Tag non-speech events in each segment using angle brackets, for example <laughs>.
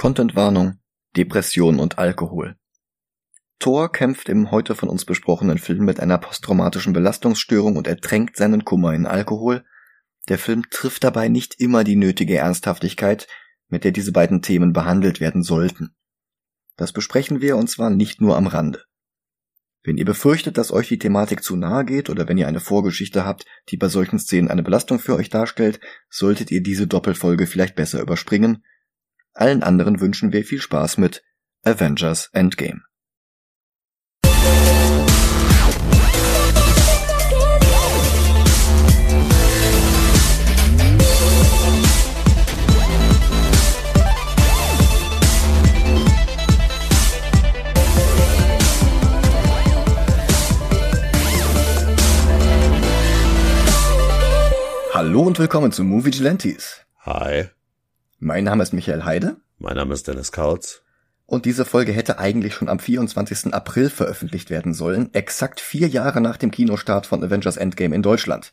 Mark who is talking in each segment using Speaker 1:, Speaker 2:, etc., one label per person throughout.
Speaker 1: Contentwarnung, Depression und Alkohol. Thor kämpft im heute von uns besprochenen Film mit einer posttraumatischen Belastungsstörung und ertränkt seinen Kummer in Alkohol. Der Film trifft dabei nicht immer die nötige Ernsthaftigkeit, mit der diese beiden Themen behandelt werden sollten. Das besprechen wir und zwar nicht nur am Rande. Wenn ihr befürchtet, dass euch die Thematik zu nahe geht oder wenn ihr eine Vorgeschichte habt, die bei solchen Szenen eine Belastung für euch darstellt, solltet ihr diese Doppelfolge vielleicht besser überspringen allen anderen wünschen wir viel Spaß mit Avengers Endgame. Hallo und willkommen zu Movie Vigilantes.
Speaker 2: Hi.
Speaker 1: Mein Name ist Michael Heide.
Speaker 2: Mein Name ist Dennis Kautz.
Speaker 1: Und diese Folge hätte eigentlich schon am 24. April veröffentlicht werden sollen, exakt vier Jahre nach dem Kinostart von Avengers Endgame in Deutschland.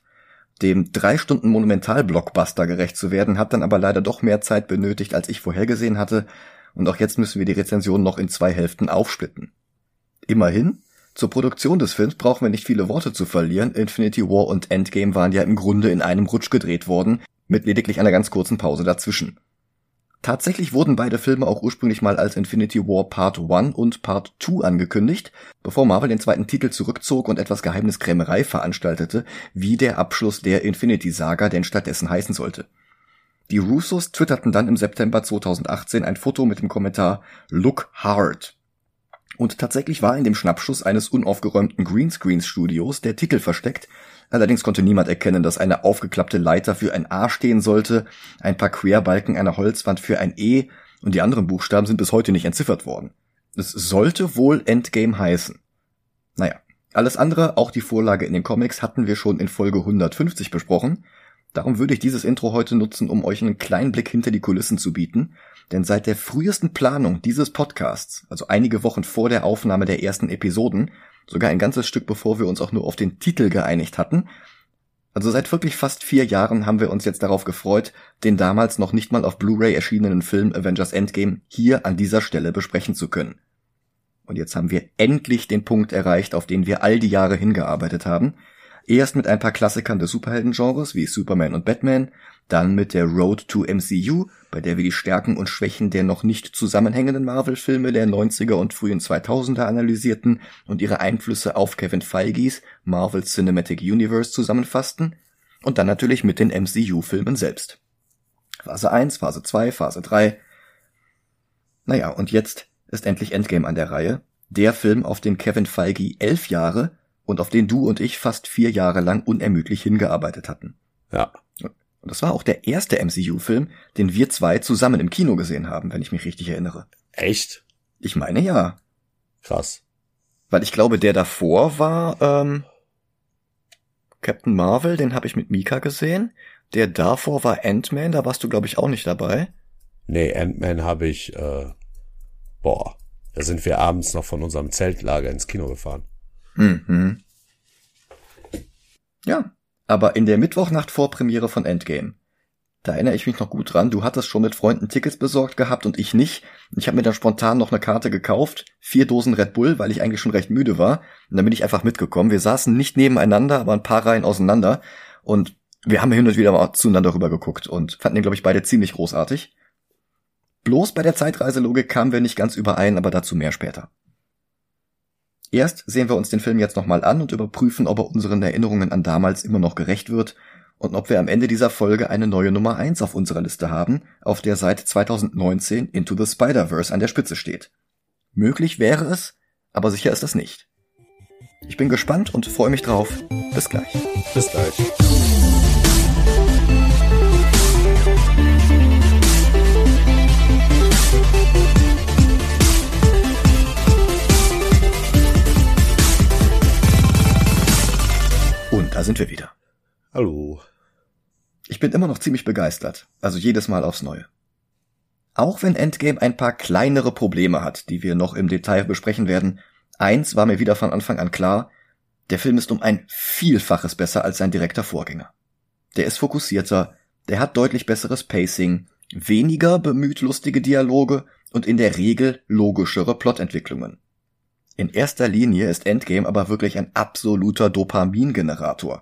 Speaker 1: Dem drei Stunden Monumental-Blockbuster gerecht zu werden, hat dann aber leider doch mehr Zeit benötigt, als ich vorhergesehen hatte, und auch jetzt müssen wir die Rezension noch in zwei Hälften aufsplitten. Immerhin, zur Produktion des Films brauchen wir nicht viele Worte zu verlieren, Infinity War und Endgame waren ja im Grunde in einem Rutsch gedreht worden, mit lediglich einer ganz kurzen Pause dazwischen. Tatsächlich wurden beide Filme auch ursprünglich mal als Infinity War Part 1 und Part 2 angekündigt, bevor Marvel den zweiten Titel zurückzog und etwas Geheimniskrämerei veranstaltete, wie der Abschluss der Infinity Saga denn stattdessen heißen sollte. Die Russos twitterten dann im September 2018 ein Foto mit dem Kommentar Look Hard. Und tatsächlich war in dem Schnappschuss eines unaufgeräumten Greenscreen-Studios der Titel versteckt, Allerdings konnte niemand erkennen, dass eine aufgeklappte Leiter für ein A stehen sollte, ein paar Querbalken einer Holzwand für ein E und die anderen Buchstaben sind bis heute nicht entziffert worden. Es sollte wohl Endgame heißen. Naja, alles andere, auch die Vorlage in den Comics, hatten wir schon in Folge 150 besprochen. Darum würde ich dieses Intro heute nutzen, um euch einen kleinen Blick hinter die Kulissen zu bieten. Denn seit der frühesten Planung dieses Podcasts, also einige Wochen vor der Aufnahme der ersten Episoden, sogar ein ganzes Stück bevor wir uns auch nur auf den Titel geeinigt hatten. Also seit wirklich fast vier Jahren haben wir uns jetzt darauf gefreut, den damals noch nicht mal auf Blu-ray erschienenen Film Avengers Endgame hier an dieser Stelle besprechen zu können. Und jetzt haben wir endlich den Punkt erreicht, auf den wir all die Jahre hingearbeitet haben. Erst mit ein paar Klassikern des Superhelden-Genres wie Superman und Batman, dann mit der Road to MCU, bei der wir die Stärken und Schwächen der noch nicht zusammenhängenden Marvel-Filme der 90er und frühen 2000er analysierten und ihre Einflüsse auf Kevin Feige's Marvel Cinematic Universe zusammenfassten. Und dann natürlich mit den MCU-Filmen selbst. Phase 1, Phase 2, Phase 3. Naja, und jetzt ist endlich Endgame an der Reihe. Der Film, auf den Kevin Feige elf Jahre und auf den du und ich fast vier Jahre lang unermüdlich hingearbeitet hatten.
Speaker 2: Ja.
Speaker 1: Und das war auch der erste MCU-Film, den wir zwei zusammen im Kino gesehen haben, wenn ich mich richtig erinnere.
Speaker 2: Echt?
Speaker 1: Ich meine ja.
Speaker 2: Krass.
Speaker 1: Weil ich glaube, der davor war ähm, Captain Marvel, den habe ich mit Mika gesehen. Der davor war Ant-Man, da warst du, glaube ich, auch nicht dabei.
Speaker 2: Nee, Ant-Man habe ich, äh, boah, da sind wir abends noch von unserem Zeltlager ins Kino gefahren.
Speaker 1: Mhm. Ja, aber in der Mittwochnacht vor Premiere von Endgame. Da erinnere ich mich noch gut dran. Du hattest schon mit Freunden Tickets besorgt gehabt und ich nicht. Ich habe mir dann spontan noch eine Karte gekauft, vier Dosen Red Bull, weil ich eigentlich schon recht müde war. Und dann bin ich einfach mitgekommen. Wir saßen nicht nebeneinander, aber ein paar Reihen auseinander. Und wir haben hin und wieder mal zueinander rüber geguckt und fanden den, glaube ich, beide ziemlich großartig. Bloß bei der Zeitreiselogik kamen wir nicht ganz überein, aber dazu mehr später. Erst sehen wir uns den Film jetzt nochmal an und überprüfen, ob er unseren Erinnerungen an damals immer noch gerecht wird und ob wir am Ende dieser Folge eine neue Nummer 1 auf unserer Liste haben, auf der seit 2019 Into the Spider-Verse an der Spitze steht. Möglich wäre es, aber sicher ist das nicht. Ich bin gespannt und freue mich drauf. Bis gleich.
Speaker 2: Bis gleich.
Speaker 1: Da sind wir wieder.
Speaker 2: Hallo.
Speaker 1: Ich bin immer noch ziemlich begeistert, also jedes Mal aufs Neue. Auch wenn Endgame ein paar kleinere Probleme hat, die wir noch im Detail besprechen werden, eins war mir wieder von Anfang an klar, der Film ist um ein Vielfaches besser als sein direkter Vorgänger. Der ist fokussierter, der hat deutlich besseres Pacing, weniger bemüht lustige Dialoge und in der Regel logischere Plotentwicklungen. In erster Linie ist Endgame aber wirklich ein absoluter Dopamingenerator.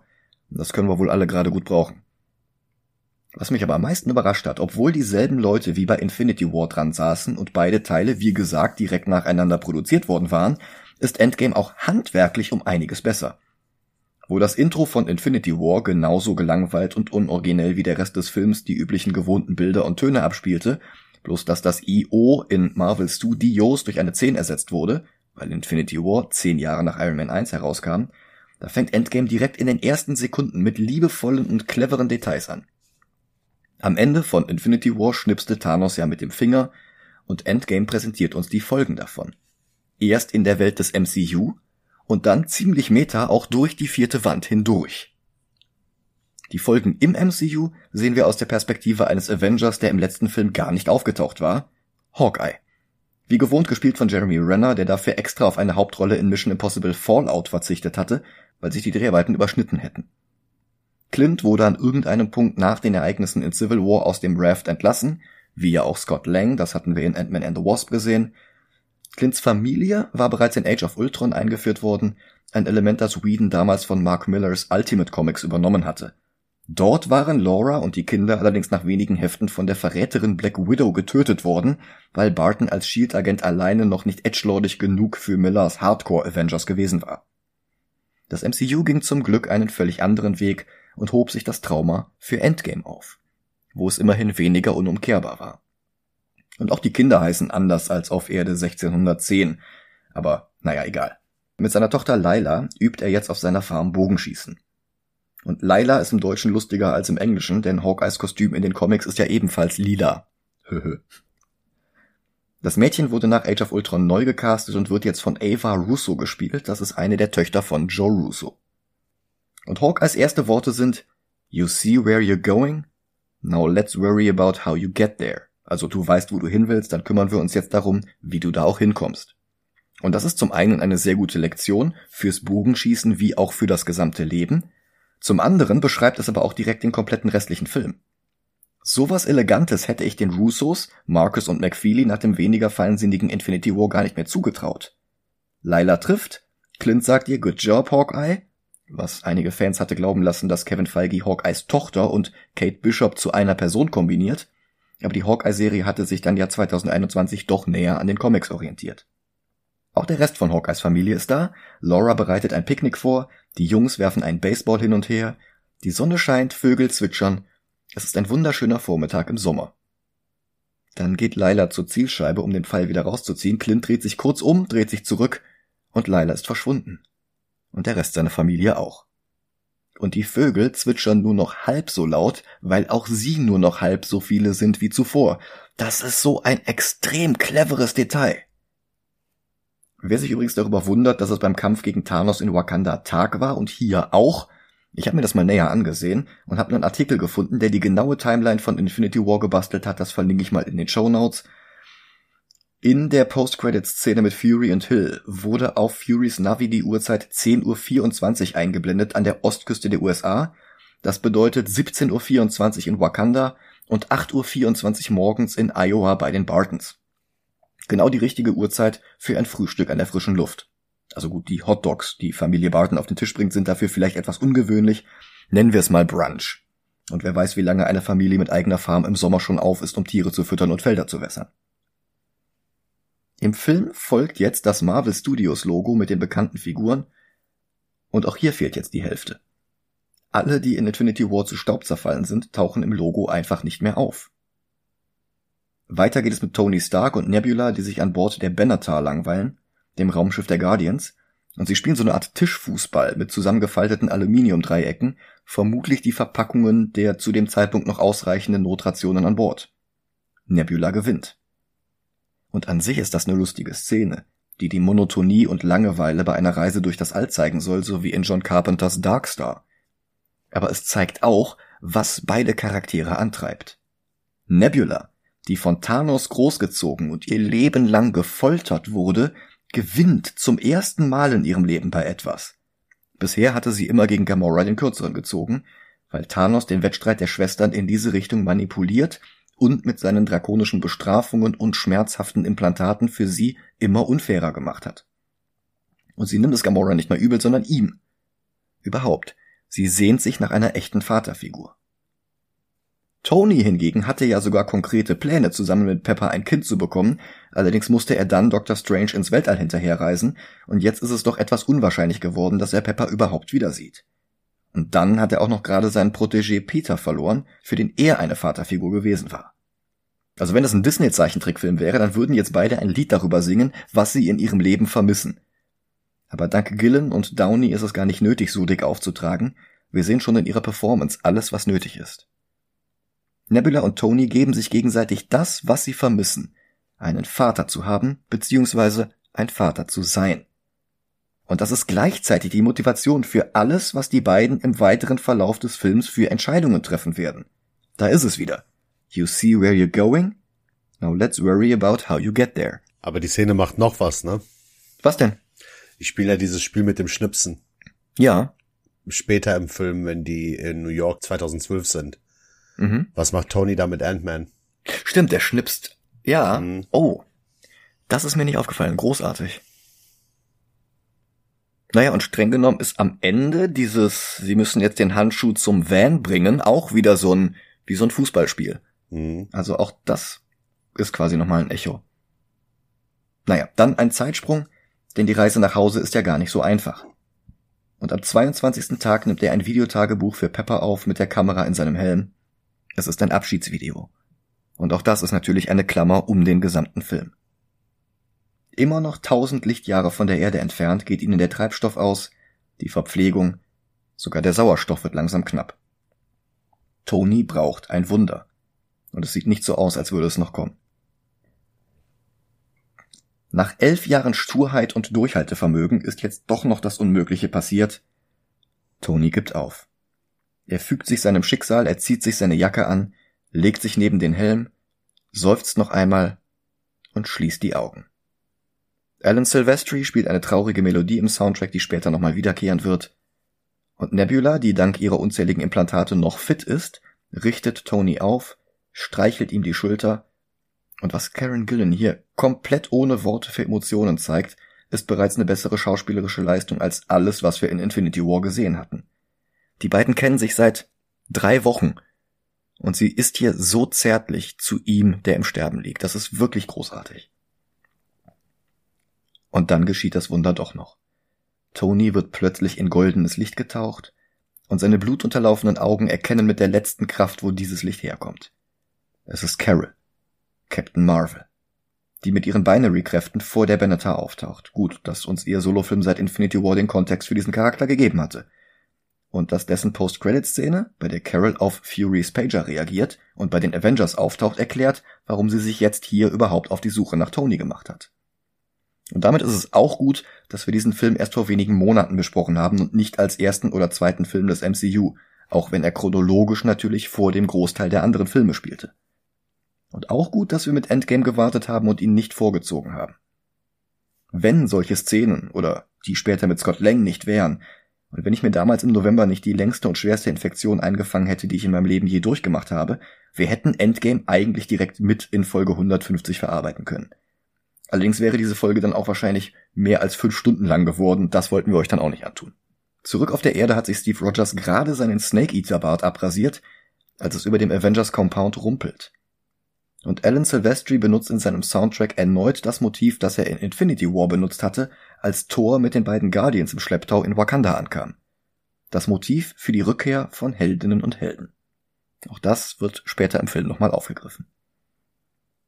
Speaker 1: Das können wir wohl alle gerade gut brauchen. Was mich aber am meisten überrascht hat, obwohl dieselben Leute wie bei Infinity War dran saßen und beide Teile, wie gesagt, direkt nacheinander produziert worden waren, ist Endgame auch handwerklich um einiges besser. Wo das Intro von Infinity War genauso gelangweilt und unoriginell wie der Rest des Films die üblichen gewohnten Bilder und Töne abspielte, bloß dass das IO in Marvel Studios durch eine 10 ersetzt wurde, weil Infinity War zehn Jahre nach Iron Man 1 herauskam, da fängt Endgame direkt in den ersten Sekunden mit liebevollen und cleveren Details an. Am Ende von Infinity War schnipste Thanos ja mit dem Finger und Endgame präsentiert uns die Folgen davon. Erst in der Welt des MCU und dann ziemlich meta auch durch die vierte Wand hindurch. Die Folgen im MCU sehen wir aus der Perspektive eines Avengers, der im letzten Film gar nicht aufgetaucht war, Hawkeye. Wie gewohnt gespielt von Jeremy Renner, der dafür extra auf eine Hauptrolle in Mission Impossible Fallout verzichtet hatte, weil sich die Dreharbeiten überschnitten hätten. Clint wurde an irgendeinem Punkt nach den Ereignissen in Civil War aus dem Raft entlassen, wie ja auch Scott Lang, das hatten wir in Ant-Man and the Wasp gesehen. Clints Familie war bereits in Age of Ultron eingeführt worden, ein Element, das Whedon damals von Mark Millers Ultimate Comics übernommen hatte. Dort waren Laura und die Kinder allerdings nach wenigen Heften von der Verräterin Black Widow getötet worden, weil Barton als Shield-Agent alleine noch nicht edgelordig genug für Millers Hardcore-Avengers gewesen war. Das MCU ging zum Glück einen völlig anderen Weg und hob sich das Trauma für Endgame auf, wo es immerhin weniger unumkehrbar war. Und auch die Kinder heißen anders als auf Erde 1610, aber naja, egal. Mit seiner Tochter Laila übt er jetzt auf seiner Farm Bogenschießen. Und Laila ist im Deutschen lustiger als im Englischen, denn Hawkeyes Kostüm in den Comics ist ja ebenfalls lila. das Mädchen wurde nach Age of Ultron neu gecastet und wird jetzt von Ava Russo gespielt. Das ist eine der Töchter von Joe Russo. Und Hawkeyes erste Worte sind You see where you're going? Now let's worry about how you get there. Also du weißt, wo du hin willst, dann kümmern wir uns jetzt darum, wie du da auch hinkommst. Und das ist zum einen eine sehr gute Lektion fürs Bogenschießen wie auch für das gesamte Leben, zum anderen beschreibt es aber auch direkt den kompletten restlichen Film. Sowas Elegantes hätte ich den Russos, Marcus und McFeely nach dem weniger feinsinnigen Infinity War gar nicht mehr zugetraut. Lila trifft, Clint sagt ihr Good Job, Hawkeye, was einige Fans hatte glauben lassen, dass Kevin Feige Hawkeyes Tochter und Kate Bishop zu einer Person kombiniert, aber die Hawkeye-Serie hatte sich dann ja 2021 doch näher an den Comics orientiert. Auch der Rest von Hawkeyes Familie ist da. Laura bereitet ein Picknick vor, die Jungs werfen einen Baseball hin und her, die Sonne scheint, Vögel zwitschern. Es ist ein wunderschöner Vormittag im Sommer. Dann geht Lila zur Zielscheibe, um den Pfeil wieder rauszuziehen. Clint dreht sich kurz um, dreht sich zurück und Lila ist verschwunden. Und der Rest seiner Familie auch. Und die Vögel zwitschern nur noch halb so laut, weil auch sie nur noch halb so viele sind wie zuvor. Das ist so ein extrem cleveres Detail. Wer sich übrigens darüber wundert, dass es beim Kampf gegen Thanos in Wakanda Tag war und hier auch, ich habe mir das mal näher angesehen und habe einen Artikel gefunden, der die genaue Timeline von Infinity War gebastelt hat, das verlinke ich mal in den Show Notes. In der Post-Credits-Szene mit Fury und Hill wurde auf Furys Navi die Uhrzeit 10.24 Uhr eingeblendet an der Ostküste der USA. Das bedeutet 17.24 Uhr in Wakanda und 8.24 Uhr morgens in Iowa bei den Bartons. Genau die richtige Uhrzeit für ein Frühstück an der frischen Luft. Also gut, die Hot Dogs, die Familie Barton auf den Tisch bringt, sind dafür vielleicht etwas ungewöhnlich. Nennen wir es mal Brunch. Und wer weiß, wie lange eine Familie mit eigener Farm im Sommer schon auf ist, um Tiere zu füttern und Felder zu wässern. Im Film folgt jetzt das Marvel Studios Logo mit den bekannten Figuren. Und auch hier fehlt jetzt die Hälfte. Alle, die in Infinity War zu Staub zerfallen sind, tauchen im Logo einfach nicht mehr auf. Weiter geht es mit Tony Stark und Nebula, die sich an Bord der Benatar langweilen, dem Raumschiff der Guardians, und sie spielen so eine Art Tischfußball mit zusammengefalteten Aluminiumdreiecken, vermutlich die Verpackungen der zu dem Zeitpunkt noch ausreichenden Notrationen an Bord. Nebula gewinnt. Und an sich ist das eine lustige Szene, die die Monotonie und Langeweile bei einer Reise durch das All zeigen soll, so wie in John Carpenters Darkstar. Aber es zeigt auch, was beide Charaktere antreibt. Nebula die von Thanos großgezogen und ihr Leben lang gefoltert wurde, gewinnt zum ersten Mal in ihrem Leben bei etwas. Bisher hatte sie immer gegen Gamora den Kürzeren gezogen, weil Thanos den Wettstreit der Schwestern in diese Richtung manipuliert, und mit seinen drakonischen Bestrafungen und schmerzhaften Implantaten für sie immer unfairer gemacht hat. Und sie nimmt es Gamora nicht mehr übel, sondern ihm. Überhaupt, sie sehnt sich nach einer echten Vaterfigur. Tony hingegen hatte ja sogar konkrete Pläne, zusammen mit Pepper ein Kind zu bekommen, allerdings musste er dann Dr. Strange ins Weltall hinterherreisen, und jetzt ist es doch etwas unwahrscheinlich geworden, dass er Pepper überhaupt wieder sieht. Und dann hat er auch noch gerade seinen Protégé Peter verloren, für den er eine Vaterfigur gewesen war. Also wenn das ein Disney-Zeichentrickfilm wäre, dann würden jetzt beide ein Lied darüber singen, was sie in ihrem Leben vermissen. Aber dank Gillen und Downey ist es gar nicht nötig, so dick aufzutragen. Wir sehen schon in ihrer Performance alles, was nötig ist. Nebula und Tony geben sich gegenseitig das, was sie vermissen, einen Vater zu haben, beziehungsweise ein Vater zu sein. Und das ist gleichzeitig die Motivation für alles, was die beiden im weiteren Verlauf des Films für Entscheidungen treffen werden. Da ist es wieder. You see where you're going? Now let's worry about how you get there.
Speaker 2: Aber die Szene macht noch was, ne?
Speaker 1: Was denn?
Speaker 2: Ich spiele ja dieses Spiel mit dem Schnipsen.
Speaker 1: Ja.
Speaker 2: Später im Film, wenn die in New York 2012 sind. Mhm. Was macht Tony da mit Ant-Man?
Speaker 1: Stimmt, der schnipst. Ja. Mhm. Oh. Das ist mir nicht aufgefallen. Großartig. Naja, und streng genommen ist am Ende dieses, sie müssen jetzt den Handschuh zum Van bringen, auch wieder so ein, wie so ein Fußballspiel. Mhm. Also auch das ist quasi nochmal ein Echo. Naja, dann ein Zeitsprung, denn die Reise nach Hause ist ja gar nicht so einfach. Und am 22. Tag nimmt er ein Videotagebuch für Pepper auf mit der Kamera in seinem Helm es ist ein Abschiedsvideo. Und auch das ist natürlich eine Klammer um den gesamten Film. Immer noch tausend Lichtjahre von der Erde entfernt geht ihnen der Treibstoff aus, die Verpflegung, sogar der Sauerstoff wird langsam knapp. Tony braucht ein Wunder. Und es sieht nicht so aus, als würde es noch kommen. Nach elf Jahren Sturheit und Durchhaltevermögen ist jetzt doch noch das Unmögliche passiert. Tony gibt auf. Er fügt sich seinem Schicksal, er zieht sich seine Jacke an, legt sich neben den Helm, seufzt noch einmal und schließt die Augen. Alan Silvestri spielt eine traurige Melodie im Soundtrack, die später nochmal wiederkehren wird. Und Nebula, die dank ihrer unzähligen Implantate noch fit ist, richtet Tony auf, streichelt ihm die Schulter, und was Karen Gillen hier komplett ohne Worte für Emotionen zeigt, ist bereits eine bessere schauspielerische Leistung als alles, was wir in Infinity War gesehen hatten. Die beiden kennen sich seit drei Wochen. Und sie ist hier so zärtlich zu ihm, der im Sterben liegt. Das ist wirklich großartig. Und dann geschieht das Wunder doch noch. Tony wird plötzlich in goldenes Licht getaucht und seine blutunterlaufenden Augen erkennen mit der letzten Kraft, wo dieses Licht herkommt. Es ist Carol, Captain Marvel, die mit ihren Binary-Kräften vor der Benatar auftaucht. Gut, dass uns ihr Solofilm seit Infinity War den Kontext für diesen Charakter gegeben hatte und dass dessen Post-Credit-Szene, bei der Carol auf Fury's Pager reagiert und bei den Avengers auftaucht, erklärt, warum sie sich jetzt hier überhaupt auf die Suche nach Tony gemacht hat. Und damit ist es auch gut, dass wir diesen Film erst vor wenigen Monaten besprochen haben und nicht als ersten oder zweiten Film des MCU, auch wenn er chronologisch natürlich vor dem Großteil der anderen Filme spielte. Und auch gut, dass wir mit Endgame gewartet haben und ihn nicht vorgezogen haben. Wenn solche Szenen oder die später mit Scott Lang nicht wären, und wenn ich mir damals im November nicht die längste und schwerste Infektion eingefangen hätte, die ich in meinem Leben je durchgemacht habe, wir hätten Endgame eigentlich direkt mit in Folge 150 verarbeiten können. Allerdings wäre diese Folge dann auch wahrscheinlich mehr als fünf Stunden lang geworden, das wollten wir euch dann auch nicht antun. Zurück auf der Erde hat sich Steve Rogers gerade seinen Snake Eater Bart abrasiert, als es über dem Avengers Compound rumpelt. Und Alan Silvestri benutzt in seinem Soundtrack erneut das Motiv, das er in Infinity War benutzt hatte, als Thor mit den beiden Guardians im Schlepptau in Wakanda ankam. Das Motiv für die Rückkehr von Heldinnen und Helden. Auch das wird später im Film nochmal aufgegriffen.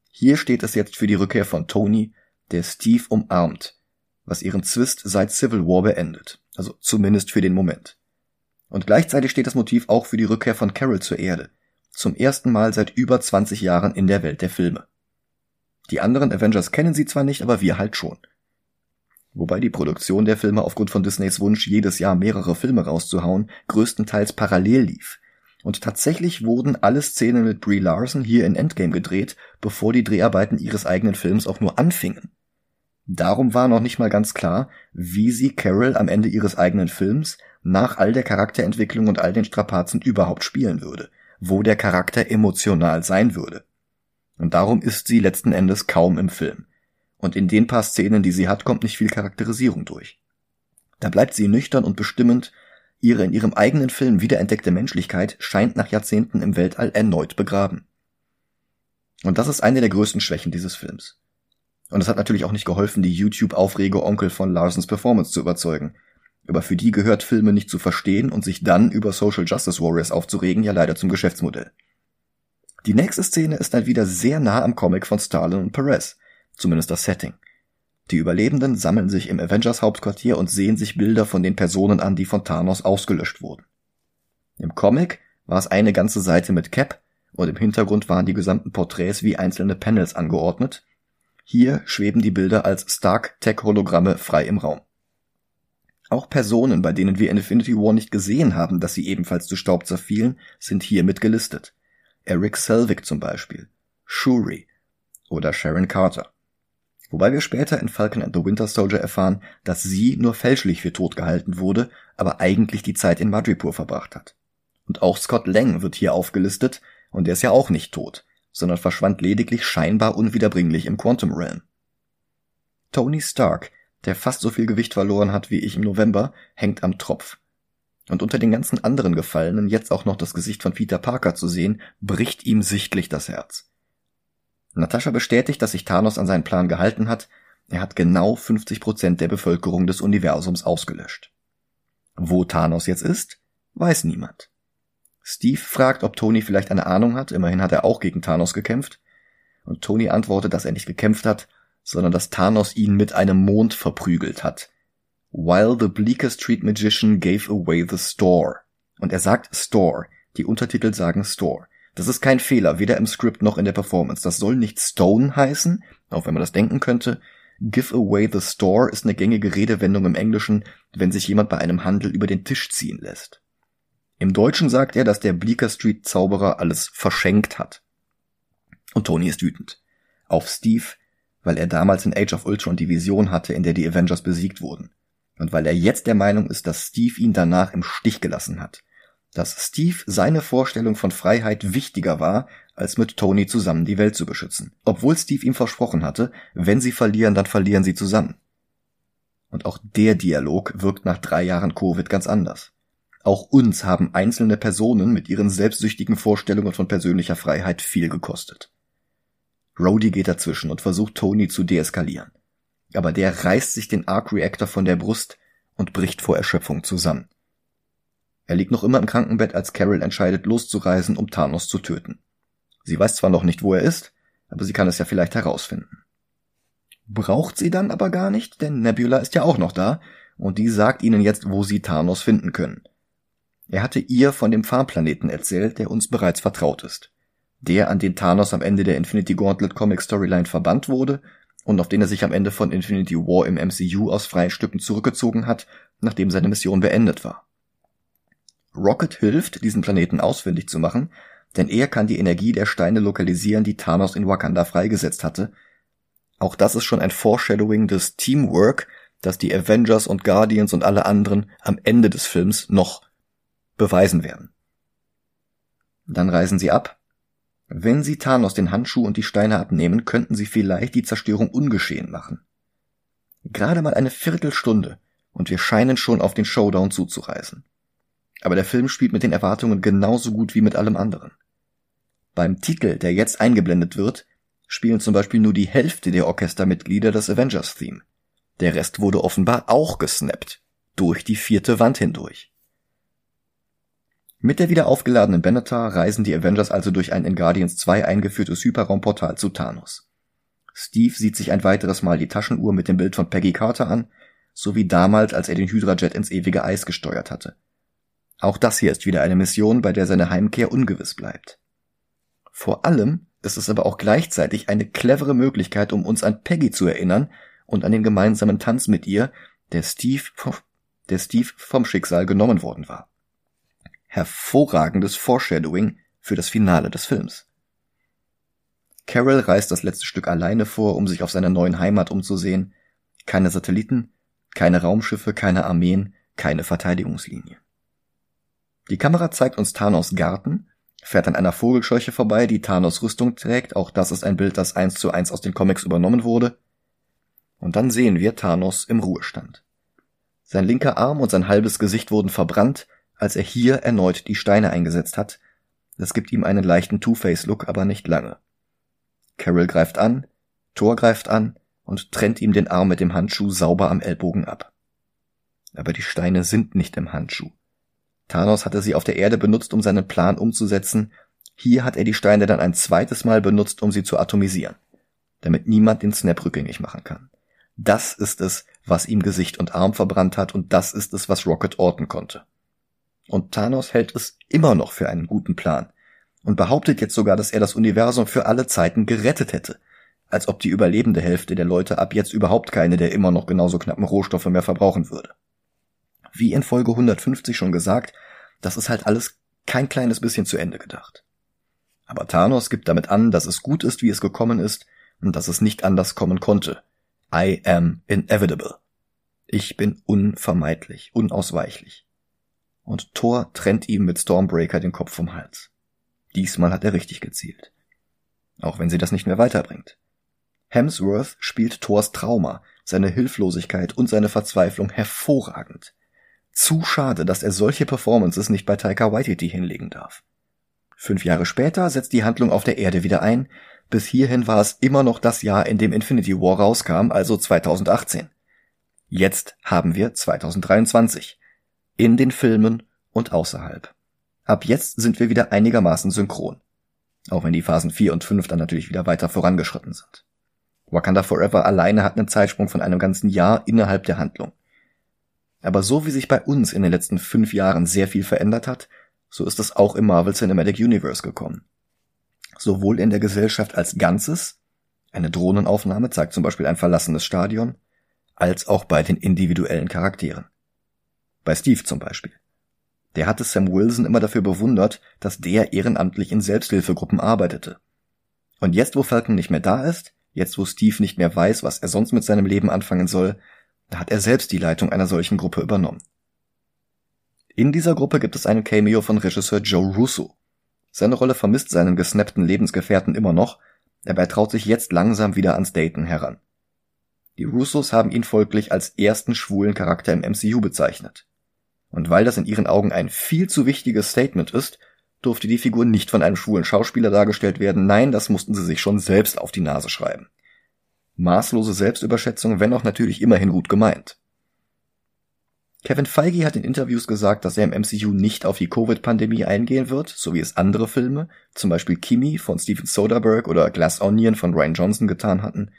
Speaker 1: Hier steht es jetzt für die Rückkehr von Tony, der Steve umarmt, was ihren Zwist seit Civil War beendet, also zumindest für den Moment. Und gleichzeitig steht das Motiv auch für die Rückkehr von Carol zur Erde, zum ersten Mal seit über 20 Jahren in der Welt der Filme. Die anderen Avengers kennen sie zwar nicht, aber wir halt schon. Wobei die Produktion der Filme aufgrund von Disneys Wunsch, jedes Jahr mehrere Filme rauszuhauen, größtenteils parallel lief. Und tatsächlich wurden alle Szenen mit Brie Larson hier in Endgame gedreht, bevor die Dreharbeiten ihres eigenen Films auch nur anfingen. Darum war noch nicht mal ganz klar, wie sie Carol am Ende ihres eigenen Films nach all der Charakterentwicklung und all den Strapazen überhaupt spielen würde wo der Charakter emotional sein würde. Und darum ist sie letzten Endes kaum im Film. Und in den paar Szenen, die sie hat, kommt nicht viel Charakterisierung durch. Da bleibt sie nüchtern und bestimmend, ihre in ihrem eigenen Film wiederentdeckte Menschlichkeit scheint nach Jahrzehnten im Weltall erneut begraben. Und das ist eine der größten Schwächen dieses Films. Und es hat natürlich auch nicht geholfen, die YouTube-Aufreger-Onkel von Larsens Performance zu überzeugen. Aber für die gehört Filme nicht zu verstehen und sich dann über Social Justice Warriors aufzuregen ja leider zum Geschäftsmodell. Die nächste Szene ist dann wieder sehr nah am Comic von Stalin und Perez, zumindest das Setting. Die Überlebenden sammeln sich im Avengers Hauptquartier und sehen sich Bilder von den Personen an, die von Thanos ausgelöscht wurden. Im Comic war es eine ganze Seite mit Cap und im Hintergrund waren die gesamten Porträts wie einzelne Panels angeordnet. Hier schweben die Bilder als Stark-Tech-Hologramme frei im Raum. Auch Personen, bei denen wir in Infinity War nicht gesehen haben, dass sie ebenfalls zu Staub zerfielen, sind hier mit gelistet. Eric Selvig zum Beispiel, Shuri oder Sharon Carter. Wobei wir später in Falcon and the Winter Soldier erfahren, dass sie nur fälschlich für tot gehalten wurde, aber eigentlich die Zeit in Madripoor verbracht hat. Und auch Scott Lang wird hier aufgelistet, und der ist ja auch nicht tot, sondern verschwand lediglich scheinbar unwiederbringlich im Quantum Realm. Tony Stark, der fast so viel Gewicht verloren hat wie ich im November, hängt am Tropf. Und unter den ganzen anderen Gefallenen jetzt auch noch das Gesicht von Peter Parker zu sehen, bricht ihm sichtlich das Herz. Natascha bestätigt, dass sich Thanos an seinen Plan gehalten hat. Er hat genau 50 Prozent der Bevölkerung des Universums ausgelöscht. Wo Thanos jetzt ist, weiß niemand. Steve fragt, ob Tony vielleicht eine Ahnung hat, immerhin hat er auch gegen Thanos gekämpft. Und Tony antwortet, dass er nicht gekämpft hat, sondern dass Thanos ihn mit einem Mond verprügelt hat. While the Bleecker Street Magician gave away the store. Und er sagt Store. Die Untertitel sagen Store. Das ist kein Fehler, weder im Skript noch in der Performance. Das soll nicht Stone heißen, auch wenn man das denken könnte. Give away the store ist eine gängige Redewendung im Englischen, wenn sich jemand bei einem Handel über den Tisch ziehen lässt. Im Deutschen sagt er, dass der Bleecker Street Zauberer alles verschenkt hat. Und Tony ist wütend. Auf Steve, weil er damals in Age of Ultron die Vision hatte, in der die Avengers besiegt wurden. Und weil er jetzt der Meinung ist, dass Steve ihn danach im Stich gelassen hat dass Steve seine Vorstellung von Freiheit wichtiger war, als mit Tony zusammen die Welt zu beschützen, obwohl Steve ihm versprochen hatte, wenn sie verlieren, dann verlieren sie zusammen. Und auch der Dialog wirkt nach drei Jahren Covid ganz anders. Auch uns haben einzelne Personen mit ihren selbstsüchtigen Vorstellungen von persönlicher Freiheit viel gekostet. Rhodey geht dazwischen und versucht Tony zu deeskalieren. Aber der reißt sich den Arc Reactor von der Brust und bricht vor Erschöpfung zusammen. Er liegt noch immer im Krankenbett, als Carol entscheidet, loszureisen, um Thanos zu töten. Sie weiß zwar noch nicht, wo er ist, aber sie kann es ja vielleicht herausfinden. Braucht sie dann aber gar nicht, denn Nebula ist ja auch noch da, und die sagt ihnen jetzt, wo sie Thanos finden können. Er hatte ihr von dem Farmplaneten erzählt, der uns bereits vertraut ist. Der, an den Thanos am Ende der Infinity Gauntlet Comic Storyline verbannt wurde und auf den er sich am Ende von Infinity War im MCU aus freien Stücken zurückgezogen hat, nachdem seine Mission beendet war. Rocket hilft, diesen Planeten ausfindig zu machen, denn er kann die Energie der Steine lokalisieren, die Thanos in Wakanda freigesetzt hatte. Auch das ist schon ein Foreshadowing des Teamwork, das die Avengers und Guardians und alle anderen am Ende des Films noch beweisen werden. Dann reisen sie ab. Wenn sie Thanos den Handschuh und die Steine abnehmen, könnten sie vielleicht die Zerstörung ungeschehen machen. Gerade mal eine Viertelstunde und wir scheinen schon auf den Showdown zuzureisen. Aber der Film spielt mit den Erwartungen genauso gut wie mit allem anderen. Beim Titel, der jetzt eingeblendet wird, spielen zum Beispiel nur die Hälfte der Orchestermitglieder das Avengers-Theme. Der Rest wurde offenbar auch gesnappt. Durch die vierte Wand hindurch. Mit der wieder aufgeladenen Benatar reisen die Avengers also durch ein in Guardians 2 eingeführtes Hyperraumportal zu Thanos. Steve sieht sich ein weiteres Mal die Taschenuhr mit dem Bild von Peggy Carter an, so wie damals, als er den Hydra-Jet ins ewige Eis gesteuert hatte. Auch das hier ist wieder eine Mission, bei der seine Heimkehr ungewiss bleibt. Vor allem ist es aber auch gleichzeitig eine clevere Möglichkeit, um uns an Peggy zu erinnern und an den gemeinsamen Tanz mit ihr, der Steve, der Steve vom Schicksal genommen worden war. Hervorragendes Foreshadowing für das Finale des Films. Carol reist das letzte Stück alleine vor, um sich auf seiner neuen Heimat umzusehen. Keine Satelliten, keine Raumschiffe, keine Armeen, keine Verteidigungslinie. Die Kamera zeigt uns Thanos Garten fährt an einer Vogelscheuche vorbei, die Thanos Rüstung trägt. Auch das ist ein Bild, das eins zu eins aus den Comics übernommen wurde. Und dann sehen wir Thanos im Ruhestand. Sein linker Arm und sein halbes Gesicht wurden verbrannt, als er hier erneut die Steine eingesetzt hat. Das gibt ihm einen leichten Two-Face-Look, aber nicht lange. Carol greift an, Thor greift an und trennt ihm den Arm mit dem Handschuh sauber am Ellbogen ab. Aber die Steine sind nicht im Handschuh. Thanos hatte sie auf der Erde benutzt, um seinen Plan umzusetzen. Hier hat er die Steine dann ein zweites Mal benutzt, um sie zu atomisieren, damit niemand den Snap rückgängig machen kann. Das ist es, was ihm Gesicht und Arm verbrannt hat, und das ist es, was Rocket orten konnte. Und Thanos hält es immer noch für einen guten Plan und behauptet jetzt sogar, dass er das Universum für alle Zeiten gerettet hätte, als ob die überlebende Hälfte der Leute ab jetzt überhaupt keine der immer noch genauso knappen Rohstoffe mehr verbrauchen würde wie in Folge 150 schon gesagt, das ist halt alles kein kleines bisschen zu Ende gedacht. Aber Thanos gibt damit an, dass es gut ist, wie es gekommen ist und dass es nicht anders kommen konnte. I am inevitable. Ich bin unvermeidlich, unausweichlich. Und Thor trennt ihm mit Stormbreaker den Kopf vom Hals. Diesmal hat er richtig gezielt. Auch wenn sie das nicht mehr weiterbringt. Hemsworth spielt Thors Trauma, seine Hilflosigkeit und seine Verzweiflung hervorragend. Zu schade, dass er solche Performances nicht bei Taika Waititi hinlegen darf. Fünf Jahre später setzt die Handlung auf der Erde wieder ein. Bis hierhin war es immer noch das Jahr, in dem Infinity War rauskam, also 2018. Jetzt haben wir 2023. In den Filmen und außerhalb. Ab jetzt sind wir wieder einigermaßen synchron. Auch wenn die Phasen 4 und 5 dann natürlich wieder weiter vorangeschritten sind. Wakanda Forever alleine hat einen Zeitsprung von einem ganzen Jahr innerhalb der Handlung. Aber so wie sich bei uns in den letzten fünf Jahren sehr viel verändert hat, so ist es auch im Marvel Cinematic Universe gekommen. Sowohl in der Gesellschaft als Ganzes, eine Drohnenaufnahme zeigt zum Beispiel ein verlassenes Stadion, als auch bei den individuellen Charakteren. Bei Steve zum Beispiel. Der hatte Sam Wilson immer dafür bewundert, dass der ehrenamtlich in Selbsthilfegruppen arbeitete. Und jetzt, wo Falcon nicht mehr da ist, jetzt, wo Steve nicht mehr weiß, was er sonst mit seinem Leben anfangen soll, da hat er selbst die Leitung einer solchen Gruppe übernommen. In dieser Gruppe gibt es einen Cameo von Regisseur Joe Russo. Seine Rolle vermisst seinen gesnappten Lebensgefährten immer noch, er traut sich jetzt langsam wieder ans Daten heran. Die Russos haben ihn folglich als ersten schwulen Charakter im MCU bezeichnet. Und weil das in ihren Augen ein viel zu wichtiges Statement ist, durfte die Figur nicht von einem schwulen Schauspieler dargestellt werden, nein, das mussten sie sich schon selbst auf die Nase schreiben. Maßlose Selbstüberschätzung, wenn auch natürlich immerhin gut gemeint. Kevin Feige hat in Interviews gesagt, dass er im MCU nicht auf die Covid-Pandemie eingehen wird, so wie es andere Filme, zum Beispiel Kimi von Steven Soderbergh oder Glass Onion von Ryan Johnson getan hatten.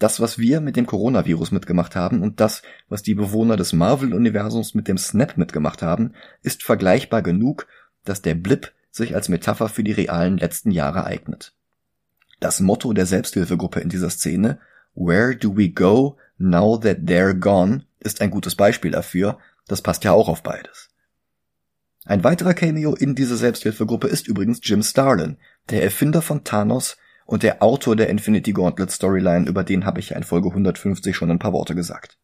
Speaker 1: Das, was wir mit dem Coronavirus mitgemacht haben und das, was die Bewohner des Marvel-Universums mit dem Snap mitgemacht haben, ist vergleichbar genug, dass der Blip sich als Metapher für die realen letzten Jahre eignet. Das Motto der Selbsthilfegruppe in dieser Szene Where do we go now that they're gone ist ein gutes Beispiel dafür, das passt ja auch auf beides. Ein weiterer Cameo in dieser Selbsthilfegruppe ist übrigens Jim Starlin, der Erfinder von Thanos und der Autor der Infinity Gauntlet Storyline, über den habe ich ja in Folge 150 schon ein paar Worte gesagt.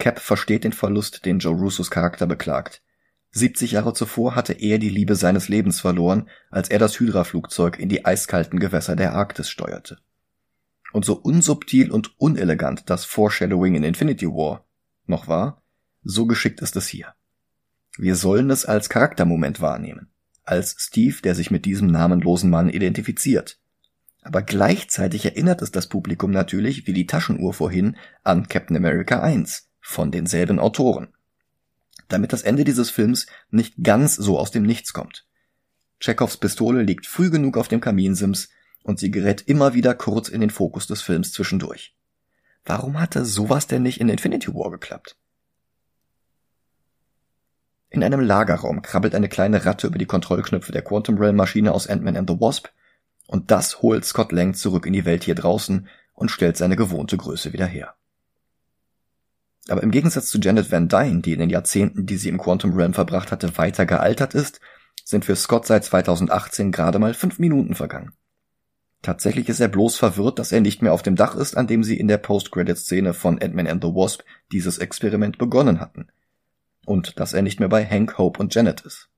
Speaker 1: Cap versteht den Verlust, den Joe Russos Charakter beklagt. 70 Jahre zuvor hatte er die Liebe seines Lebens verloren, als er das Hydra-Flugzeug in die eiskalten Gewässer der Arktis steuerte. Und so unsubtil und unelegant das Foreshadowing in Infinity War noch war, so geschickt ist es hier. Wir sollen es als Charaktermoment wahrnehmen, als Steve, der sich mit diesem namenlosen Mann identifiziert. Aber gleichzeitig erinnert es das Publikum natürlich, wie die Taschenuhr vorhin, an Captain America 1 von denselben Autoren. Damit das Ende dieses Films nicht ganz so aus dem Nichts kommt. Chekhovs Pistole liegt früh genug auf dem Kaminsims, und sie gerät immer wieder kurz in den Fokus des Films zwischendurch. Warum hatte sowas denn nicht in Infinity War geklappt? In einem Lagerraum krabbelt eine kleine Ratte über die Kontrollknöpfe der Quantum Realm Maschine aus Ant-Man and the Wasp und das holt Scott Lang zurück in die Welt hier draußen und stellt seine gewohnte Größe wieder her. Aber im Gegensatz zu Janet Van Dyne, die in den Jahrzehnten, die sie im Quantum Realm verbracht hatte, weiter gealtert ist, sind für Scott seit 2018 gerade mal fünf Minuten vergangen. Tatsächlich ist er bloß verwirrt, dass er nicht mehr auf dem Dach ist, an dem sie in der Post-Credit-Szene von Ant-Man and the Wasp dieses Experiment begonnen hatten. Und dass er nicht mehr bei Hank, Hope und Janet ist.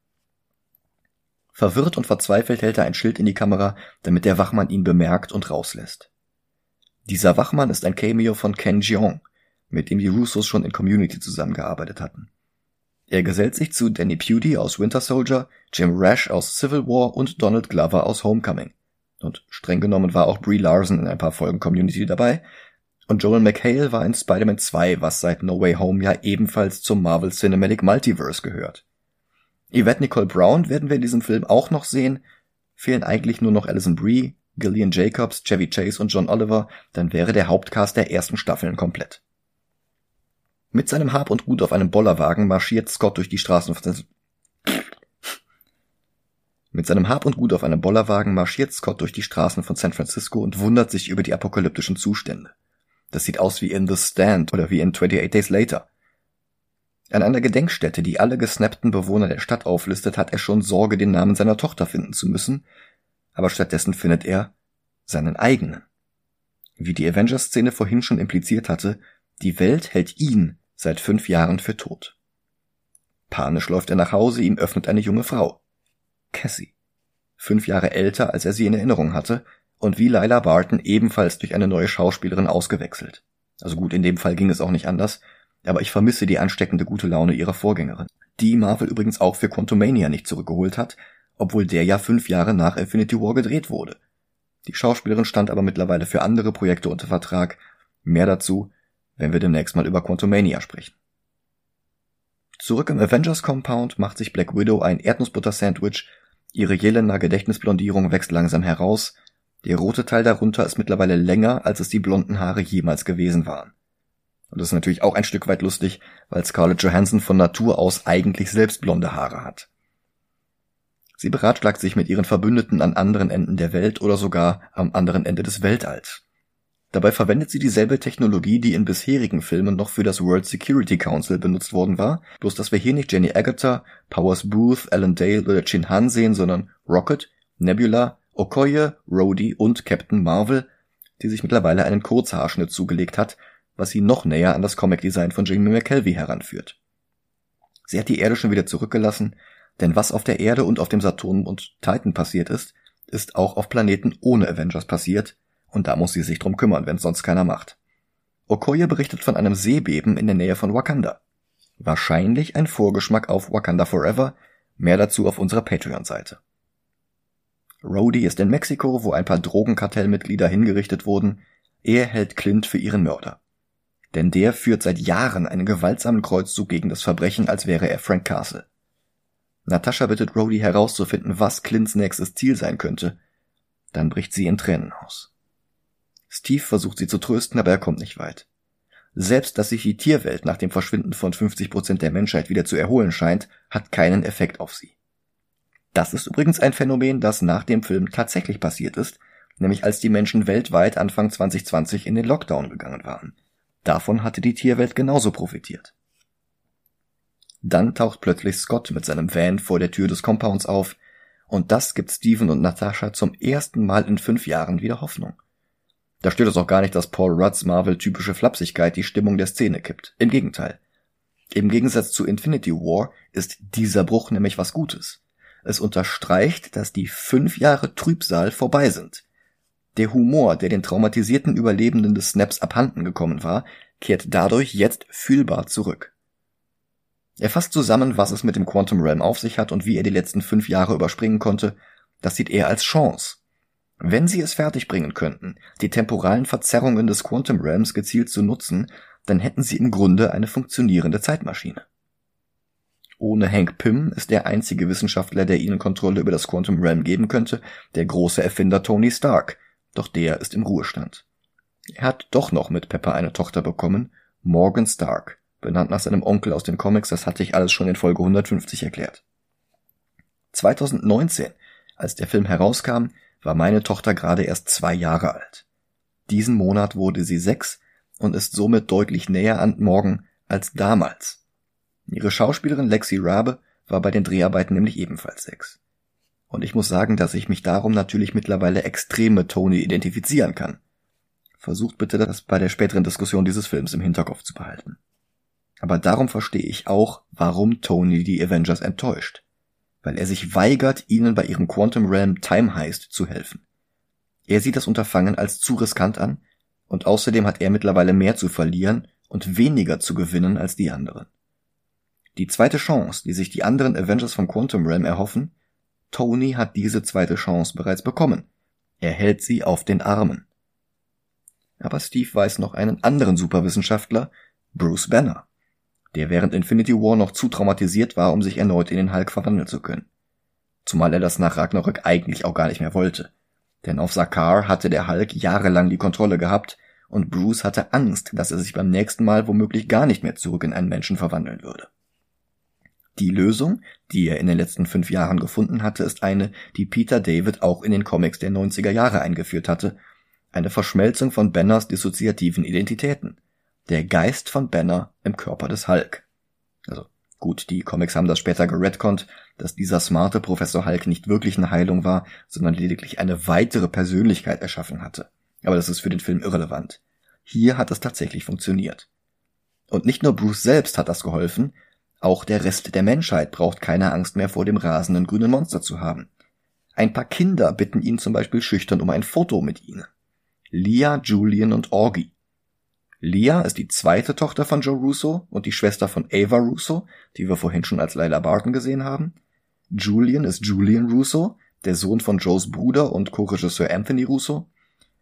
Speaker 1: Verwirrt und verzweifelt hält er ein Schild in die Kamera, damit der Wachmann ihn bemerkt und rauslässt. Dieser Wachmann ist ein Cameo von Ken Jeong, mit dem die Russos schon in Community zusammengearbeitet hatten. Er gesellt sich zu Danny Pudi aus Winter Soldier, Jim Rash aus Civil War und Donald Glover aus Homecoming. Und streng genommen war auch Brie Larson in ein paar Folgen Community dabei. Und Joel McHale war in Spider-Man 2, was seit No Way Home ja ebenfalls zum Marvel Cinematic Multiverse gehört. Yvette Nicole Brown werden wir in diesem Film auch noch sehen. Fehlen eigentlich nur noch Alison Brie, Gillian Jacobs, Chevy Chase und John Oliver, dann wäre der Hauptcast der ersten Staffeln komplett. Mit seinem Hab und Gut auf einem Bollerwagen marschiert Scott durch die Straßen von Mit seinem Hab und Gut auf einem Bollerwagen marschiert Scott durch die Straßen von San Francisco und wundert sich über die apokalyptischen Zustände. Das sieht aus wie in The Stand oder wie in 28 Days Later. An einer Gedenkstätte, die alle gesnappten Bewohner der Stadt auflistet, hat er schon Sorge, den Namen seiner Tochter finden zu müssen, aber stattdessen findet er seinen eigenen. Wie die Avengers-Szene vorhin schon impliziert hatte, die Welt hält ihn seit fünf Jahren für tot. Panisch läuft er nach Hause, ihm öffnet eine junge Frau. Cassie. Fünf Jahre älter, als er sie in Erinnerung hatte, und wie Lila Barton ebenfalls durch eine neue Schauspielerin ausgewechselt. Also gut, in dem Fall ging es auch nicht anders, aber ich vermisse die ansteckende gute Laune ihrer Vorgängerin. Die Marvel übrigens auch für Quantumania nicht zurückgeholt hat, obwohl der ja fünf Jahre nach Infinity War gedreht wurde. Die Schauspielerin stand aber mittlerweile für andere Projekte unter Vertrag. Mehr dazu, wenn wir demnächst mal über Quantumania sprechen. Zurück im Avengers Compound macht sich Black Widow ein Erdnussbutter-Sandwich, ihre Jelena Gedächtnisblondierung wächst langsam heraus, der rote Teil darunter ist mittlerweile länger, als es die blonden Haare jemals gewesen waren. Und das ist natürlich auch ein Stück weit lustig, weil Scarlett Johansson von Natur aus eigentlich selbst blonde Haare hat. Sie beratschlagt sich mit ihren Verbündeten an anderen Enden der Welt oder sogar am anderen Ende des Weltalls. Dabei verwendet sie dieselbe Technologie, die in bisherigen Filmen noch für das World Security Council benutzt worden war, bloß dass wir hier nicht Jenny Agutter, Powers Booth, Alan Dale oder Chin Han sehen, sondern Rocket, Nebula, Okoye, Rhodey und Captain Marvel, die sich mittlerweile einen Kurzhaarschnitt zugelegt hat, was sie noch näher an das Comic-Design von Jamie McKelvey heranführt. Sie hat die Erde schon wieder zurückgelassen, denn was auf der Erde und auf dem Saturn und Titan passiert ist, ist auch auf Planeten ohne Avengers passiert, und da muss sie sich drum kümmern, wenn sonst keiner macht. Okoye berichtet von einem Seebeben in der Nähe von Wakanda. Wahrscheinlich ein Vorgeschmack auf Wakanda Forever, mehr dazu auf unserer Patreon-Seite. Rhodey ist in Mexiko, wo ein paar Drogenkartellmitglieder hingerichtet wurden. Er hält Clint für ihren Mörder. Denn der führt seit Jahren einen gewaltsamen Kreuzzug gegen das Verbrechen, als wäre er Frank Castle. Natascha bittet Rhodey herauszufinden, was Clints nächstes Ziel sein könnte. Dann bricht sie in Tränen aus. Steve versucht sie zu trösten, aber er kommt nicht weit. Selbst dass sich die Tierwelt nach dem Verschwinden von 50 Prozent der Menschheit wieder zu erholen scheint, hat keinen Effekt auf sie. Das ist übrigens ein Phänomen, das nach dem Film tatsächlich passiert ist, nämlich als die Menschen weltweit Anfang 2020 in den Lockdown gegangen waren. Davon hatte die Tierwelt genauso profitiert. Dann taucht plötzlich Scott mit seinem Van vor der Tür des Compounds auf, und das gibt Steven und Natascha zum ersten Mal in fünf Jahren wieder Hoffnung. Da stört es auch gar nicht, dass Paul Rudds Marvel-typische Flapsigkeit die Stimmung der Szene kippt. Im Gegenteil. Im Gegensatz zu Infinity War ist dieser Bruch nämlich was Gutes. Es unterstreicht, dass die fünf Jahre Trübsal vorbei sind. Der Humor, der den traumatisierten Überlebenden des Snaps abhanden gekommen war, kehrt dadurch jetzt fühlbar zurück. Er fasst zusammen, was es mit dem Quantum Realm auf sich hat und wie er die letzten fünf Jahre überspringen konnte. Das sieht er als Chance. Wenn sie es fertigbringen könnten, die temporalen Verzerrungen des Quantum Realms gezielt zu nutzen, dann hätten sie im Grunde eine funktionierende Zeitmaschine. Ohne Hank Pym ist der einzige Wissenschaftler, der ihnen Kontrolle über das Quantum Realm geben könnte, der große Erfinder Tony Stark, doch der ist im Ruhestand. Er hat doch noch mit Pepper eine Tochter bekommen, Morgan Stark, benannt nach seinem Onkel aus den Comics, das hatte ich alles schon in Folge 150 erklärt. 2019, als der Film herauskam, war meine Tochter gerade erst zwei Jahre alt. Diesen Monat wurde sie sechs und ist somit deutlich näher an Morgan als damals. Ihre Schauspielerin Lexi Rabe war bei den Dreharbeiten nämlich ebenfalls sechs. Und ich muss sagen, dass ich mich darum natürlich mittlerweile extrem mit Tony identifizieren kann. Versucht bitte das bei der späteren Diskussion dieses Films im Hinterkopf zu behalten. Aber darum verstehe ich auch, warum Tony die Avengers enttäuscht. weil er sich weigert, ihnen bei ihrem Quantum Realm Time Heist zu helfen. Er sieht das Unterfangen als zu riskant an und außerdem hat er mittlerweile mehr zu verlieren und weniger zu gewinnen als die anderen. Die zweite Chance, die sich die anderen Avengers vom Quantum Realm erhoffen, Tony hat diese zweite Chance bereits bekommen. Er hält sie auf den Armen. Aber Steve weiß noch einen anderen Superwissenschaftler, Bruce Banner, der während Infinity War noch zu traumatisiert war, um sich erneut in den Hulk verwandeln zu können. Zumal er das nach Ragnarök eigentlich auch gar nicht mehr wollte. Denn auf Sakaar hatte der Hulk jahrelang die Kontrolle gehabt und Bruce hatte Angst, dass er sich beim nächsten Mal womöglich gar nicht mehr zurück in einen Menschen verwandeln würde. Die Lösung, die er in den letzten fünf Jahren gefunden hatte, ist eine, die Peter David auch in den Comics der 90er Jahre eingeführt hatte. Eine Verschmelzung von Banners dissoziativen Identitäten. Der Geist von Banner im Körper des Hulk. Also gut, die Comics haben das später geredconnt, dass dieser smarte Professor Hulk nicht wirklich eine Heilung war, sondern lediglich eine weitere Persönlichkeit erschaffen hatte. Aber das ist für den Film irrelevant. Hier hat es tatsächlich funktioniert. Und nicht nur Bruce selbst hat das geholfen, auch der Rest der Menschheit braucht keine Angst mehr vor dem rasenden grünen Monster zu haben. Ein paar Kinder bitten ihn zum Beispiel schüchtern um ein Foto mit ihnen. Leah, Julian und Augie. Leah ist die zweite Tochter von Joe Russo und die Schwester von Ava Russo, die wir vorhin schon als Lila Barton gesehen haben. Julian ist Julian Russo, der Sohn von Joes Bruder und Co-Regisseur Anthony Russo.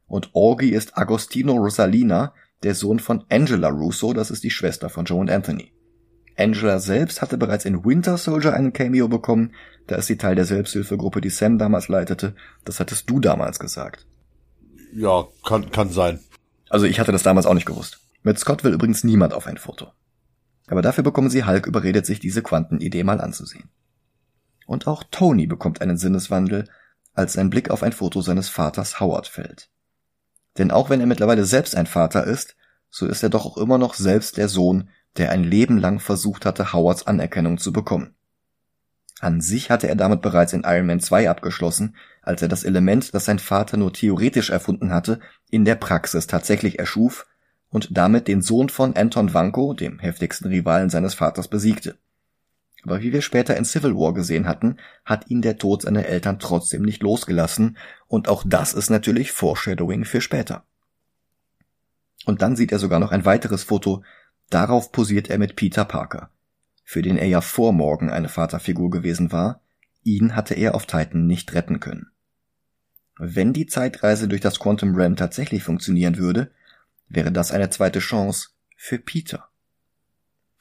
Speaker 1: Und Augie ist Agostino Rosalina, der Sohn von Angela Russo, das ist die Schwester von Joe und Anthony. Angela selbst hatte bereits in Winter Soldier einen Cameo bekommen, da ist sie Teil der Selbsthilfegruppe, die Sam damals leitete. Das hattest du damals gesagt.
Speaker 2: Ja, kann, kann sein.
Speaker 1: Also ich hatte das damals auch nicht gewusst. Mit Scott will übrigens niemand auf ein Foto. Aber dafür bekommen sie Hulk überredet, sich diese Quantenidee mal anzusehen. Und auch Tony bekommt einen Sinneswandel, als sein Blick auf ein Foto seines Vaters Howard fällt. Denn auch wenn er mittlerweile selbst ein Vater ist, so ist er doch auch immer noch selbst der Sohn, der ein Leben lang versucht hatte, Howards Anerkennung zu bekommen. An sich hatte er damit bereits in Iron Man 2 abgeschlossen, als er das Element, das sein Vater nur theoretisch erfunden hatte, in der Praxis tatsächlich erschuf und damit den Sohn von Anton Vanko, dem heftigsten Rivalen seines Vaters, besiegte. Aber wie wir später in Civil War gesehen hatten, hat ihn der Tod seiner Eltern trotzdem nicht losgelassen, und auch das ist natürlich Foreshadowing für später. Und dann sieht er sogar noch ein weiteres Foto, darauf posiert er mit Peter Parker, für den er ja vor Morgen eine Vaterfigur gewesen war, ihn hatte er auf Titan nicht retten können. Wenn die Zeitreise durch das Quantum Realm tatsächlich funktionieren würde, wäre das eine zweite Chance für Peter.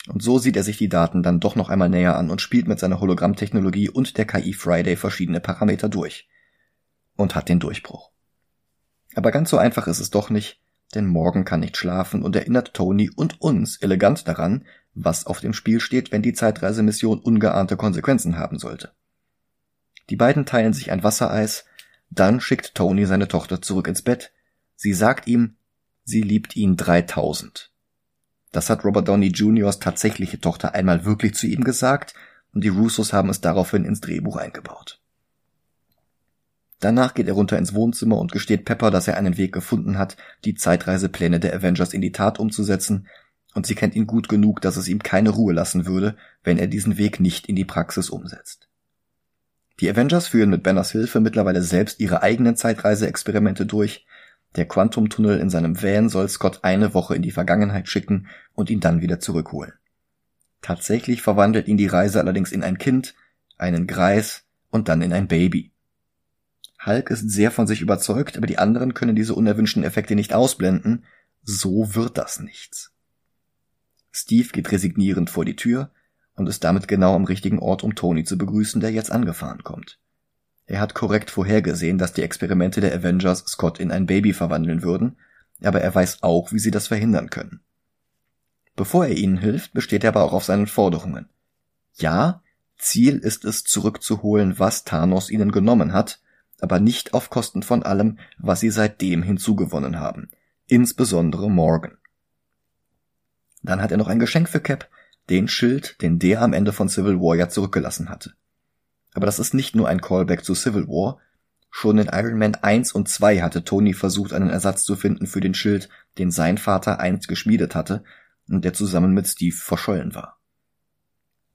Speaker 1: Und so sieht er sich die Daten dann doch noch einmal näher an und spielt mit seiner Hologrammtechnologie und der KI Friday verschiedene Parameter durch. Und hat den Durchbruch. Aber ganz so einfach ist es doch nicht, denn Morgan kann nicht schlafen und erinnert Tony und uns elegant daran, was auf dem Spiel steht, wenn die Zeitreisemission ungeahnte Konsequenzen haben sollte. Die beiden teilen sich ein Wassereis, dann schickt Tony seine Tochter zurück ins Bett. Sie sagt ihm, sie liebt ihn 3000. Das hat Robert Downey Jr.'s tatsächliche Tochter einmal wirklich zu ihm gesagt und die Russos haben es daraufhin ins Drehbuch eingebaut. Danach geht er runter ins Wohnzimmer und gesteht Pepper, dass er einen Weg gefunden hat, die Zeitreisepläne der Avengers in die Tat umzusetzen, und sie kennt ihn gut genug, dass es ihm keine Ruhe lassen würde, wenn er diesen Weg nicht in die Praxis umsetzt. Die Avengers führen mit Banners Hilfe mittlerweile selbst ihre eigenen Zeitreiseexperimente durch. Der Quantumtunnel in seinem Van soll Scott eine Woche in die Vergangenheit schicken und ihn dann wieder zurückholen. Tatsächlich verwandelt ihn die Reise allerdings in ein Kind, einen Greis und dann in ein Baby. Hulk ist sehr von sich überzeugt, aber die anderen können diese unerwünschten Effekte nicht ausblenden. So wird das nichts. Steve geht resignierend vor die Tür und ist damit genau am richtigen Ort, um Tony zu begrüßen, der jetzt angefahren kommt. Er hat korrekt vorhergesehen, dass die Experimente der Avengers Scott in ein Baby verwandeln würden, aber er weiß auch, wie sie das verhindern können. Bevor er ihnen hilft, besteht er aber auch auf seinen Forderungen. Ja, Ziel ist es, zurückzuholen, was Thanos ihnen genommen hat, aber nicht auf Kosten von allem, was sie seitdem hinzugewonnen haben, insbesondere Morgan. Dann hat er noch ein Geschenk für Cap, den Schild, den der am Ende von Civil War ja zurückgelassen hatte. Aber das ist nicht nur ein Callback zu Civil War. Schon in Iron Man 1 und 2 hatte Tony versucht, einen Ersatz zu finden für den Schild, den sein Vater einst geschmiedet hatte und der zusammen mit Steve verschollen war.